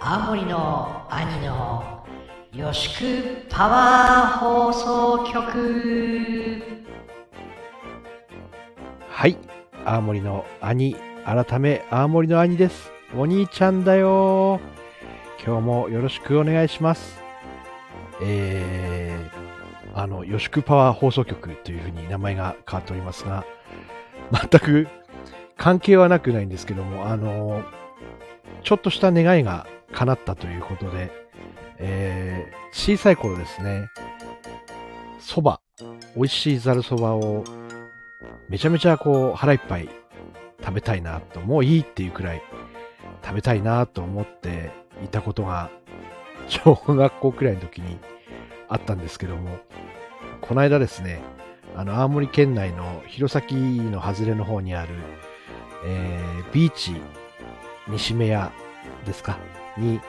青森の兄のよしくパワー放送局はい。青森の兄、改め青森の兄です。お兄ちゃんだよ。今日もよろしくお願いします。えー、あの、よしくパワー放送局というふうに名前が変わっておりますが、全く関係はなくないんですけども、あの、ちょっとした願いが叶ったということで、えー、小さい頃ですね、蕎麦、美味しいざる蕎麦をめちゃめちゃこう腹いっぱい食べたいなと、もういいっていうくらい食べたいなと思っていたことが小学校くらいの時にあったんですけども、この間ですね、あの青森県内の弘前の外れの方にある、えービーチ西目屋ですか？に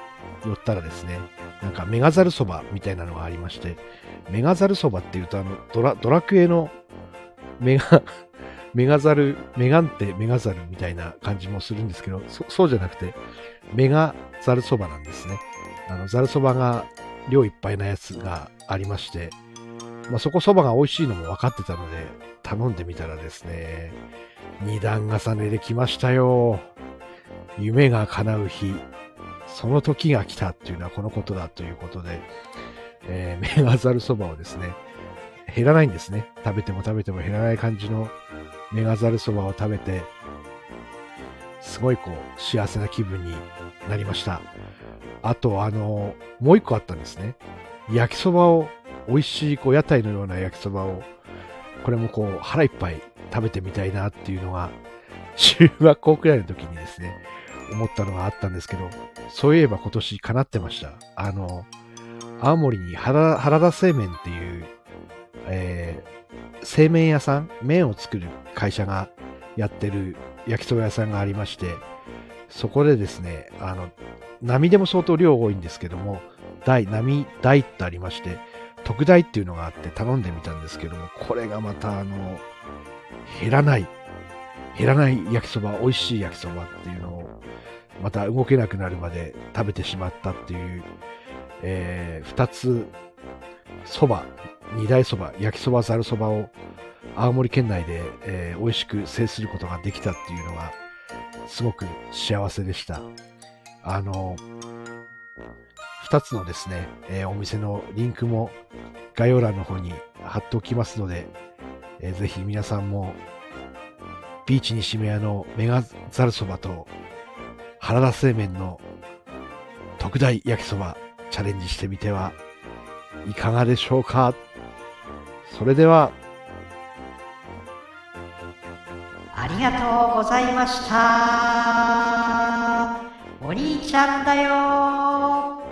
寄ったらですね、なんかメガザルそばみたいなのがありまして、メガザルそばっていうとあのドラドラクエのメガ、メガザル、メガンテメガザルみたいな感じもするんですけど、そそうじゃなくて、メガザルそばなんですね。あの、ザルそばが量いっぱいなやつがありまして、まあ、そこそばが美味しいのも分かってたので、頼んでみたらですね、二段重ねできましたよ。夢が叶う日、その時が来たっていうのはこのことだということで、えーメガザルそばをですね、減らないんですね。食べても食べても減らない感じのメガザルそばを食べて、すごいこう、幸せな気分になりました。あと、あの、もう一個あったんですね。焼きそばを、美味しい、こう、屋台のような焼きそばを、これもこう、腹いっぱい食べてみたいなっていうのが、中学校くらいの時にですね、思ったのがあったんですけど、そういえば今年叶ってました。あの、青森に原原田製麺っていう、えー製麺屋さん、麺を作る会社がやってる焼きそば屋さんがありまして、そこでですね、あの、波でも相当量多いんですけども、大、波大ってありまして、特大っていうのがあって頼んでみたんですけども、これがまたあの、減らない、減らない焼きそば、美味しい焼きそばっていうのを、また動けなくなるまで食べてしまったっていう、えー二つ、そば、二大そば、焼きそば、ざるそばを青森県内で、えー美味しく制することができたっていうのが、すごく幸せでした。あの、二つのですね、えーお店のリンクも概要欄の方に貼っておきますので、えーぜひ皆さんも、ビーチ西目屋のメガザルそばと原田製麺の特大焼きそばチャレンジしてみてはいかがでしょうかそれでは、ありがとうございました。お兄ちゃんだよ。